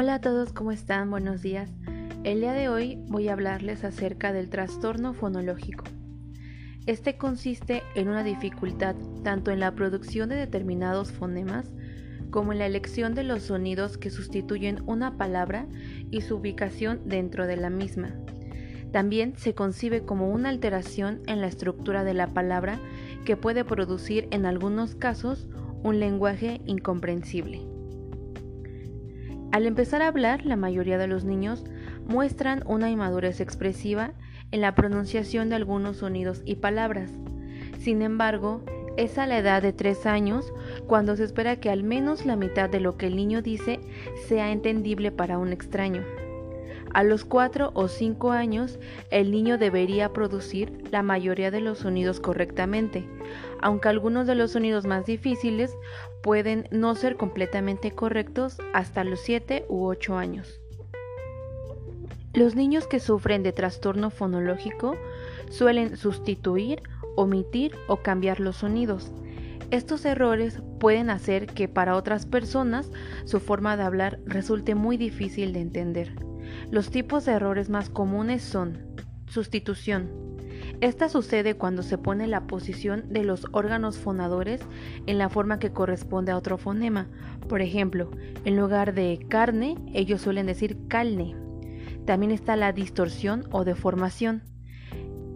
Hola a todos, ¿cómo están? Buenos días. El día de hoy voy a hablarles acerca del trastorno fonológico. Este consiste en una dificultad tanto en la producción de determinados fonemas como en la elección de los sonidos que sustituyen una palabra y su ubicación dentro de la misma. También se concibe como una alteración en la estructura de la palabra que puede producir en algunos casos un lenguaje incomprensible. Al empezar a hablar, la mayoría de los niños muestran una inmadurez expresiva en la pronunciación de algunos sonidos y palabras. Sin embargo, es a la edad de 3 años cuando se espera que al menos la mitad de lo que el niño dice sea entendible para un extraño. A los 4 o 5 años, el niño debería producir la mayoría de los sonidos correctamente, aunque algunos de los sonidos más difíciles pueden no ser completamente correctos hasta los 7 u 8 años. Los niños que sufren de trastorno fonológico suelen sustituir, omitir o cambiar los sonidos. Estos errores pueden hacer que para otras personas su forma de hablar resulte muy difícil de entender. Los tipos de errores más comunes son sustitución, esta sucede cuando se pone la posición de los órganos fonadores en la forma que corresponde a otro fonema. Por ejemplo, en lugar de carne, ellos suelen decir calne. También está la distorsión o deformación.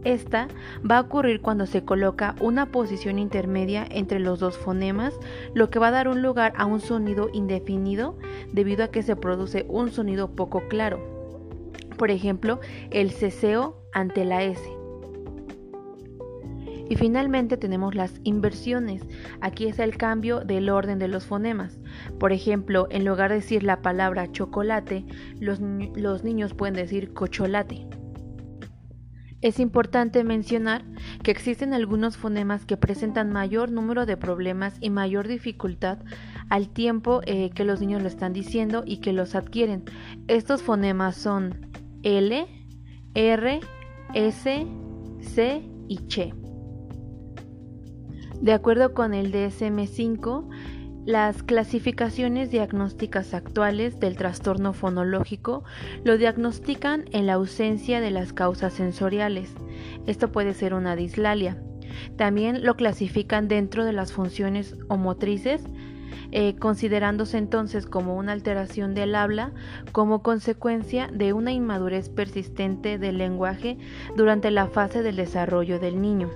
Esta va a ocurrir cuando se coloca una posición intermedia entre los dos fonemas, lo que va a dar un lugar a un sonido indefinido debido a que se produce un sonido poco claro. Por ejemplo, el ceseo ante la S. Y finalmente tenemos las inversiones. Aquí es el cambio del orden de los fonemas. Por ejemplo, en lugar de decir la palabra chocolate, los, los niños pueden decir cocholate. Es importante mencionar que existen algunos fonemas que presentan mayor número de problemas y mayor dificultad al tiempo eh, que los niños lo están diciendo y que los adquieren. Estos fonemas son L, R, S, C y CH. De acuerdo con el DSM-5, las clasificaciones diagnósticas actuales del trastorno fonológico lo diagnostican en la ausencia de las causas sensoriales. Esto puede ser una dislalia. También lo clasifican dentro de las funciones o motrices, eh, considerándose entonces como una alteración del habla como consecuencia de una inmadurez persistente del lenguaje durante la fase del desarrollo del niño.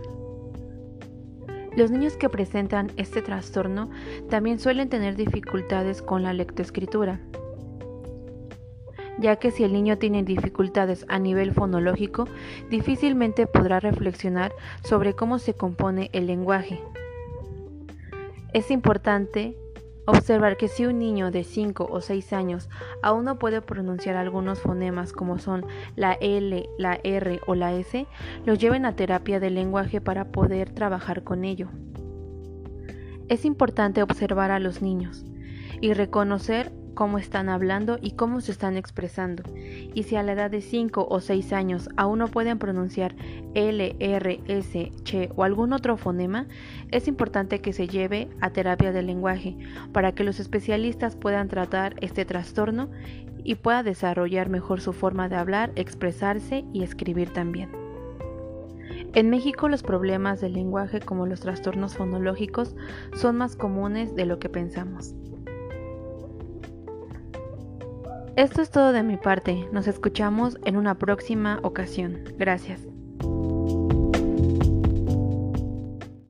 Los niños que presentan este trastorno también suelen tener dificultades con la lectoescritura, ya que si el niño tiene dificultades a nivel fonológico, difícilmente podrá reflexionar sobre cómo se compone el lenguaje. Es importante Observar que si un niño de 5 o 6 años aún no puede pronunciar algunos fonemas como son la L, la R o la S, los lleven a terapia de lenguaje para poder trabajar con ello. Es importante observar a los niños y reconocer cómo están hablando y cómo se están expresando. Y si a la edad de 5 o 6 años aún no pueden pronunciar L, R, S, Ch o algún otro fonema, es importante que se lleve a terapia del lenguaje para que los especialistas puedan tratar este trastorno y pueda desarrollar mejor su forma de hablar, expresarse y escribir también. En México los problemas del lenguaje como los trastornos fonológicos son más comunes de lo que pensamos. Esto es todo de mi parte. Nos escuchamos en una próxima ocasión. Gracias.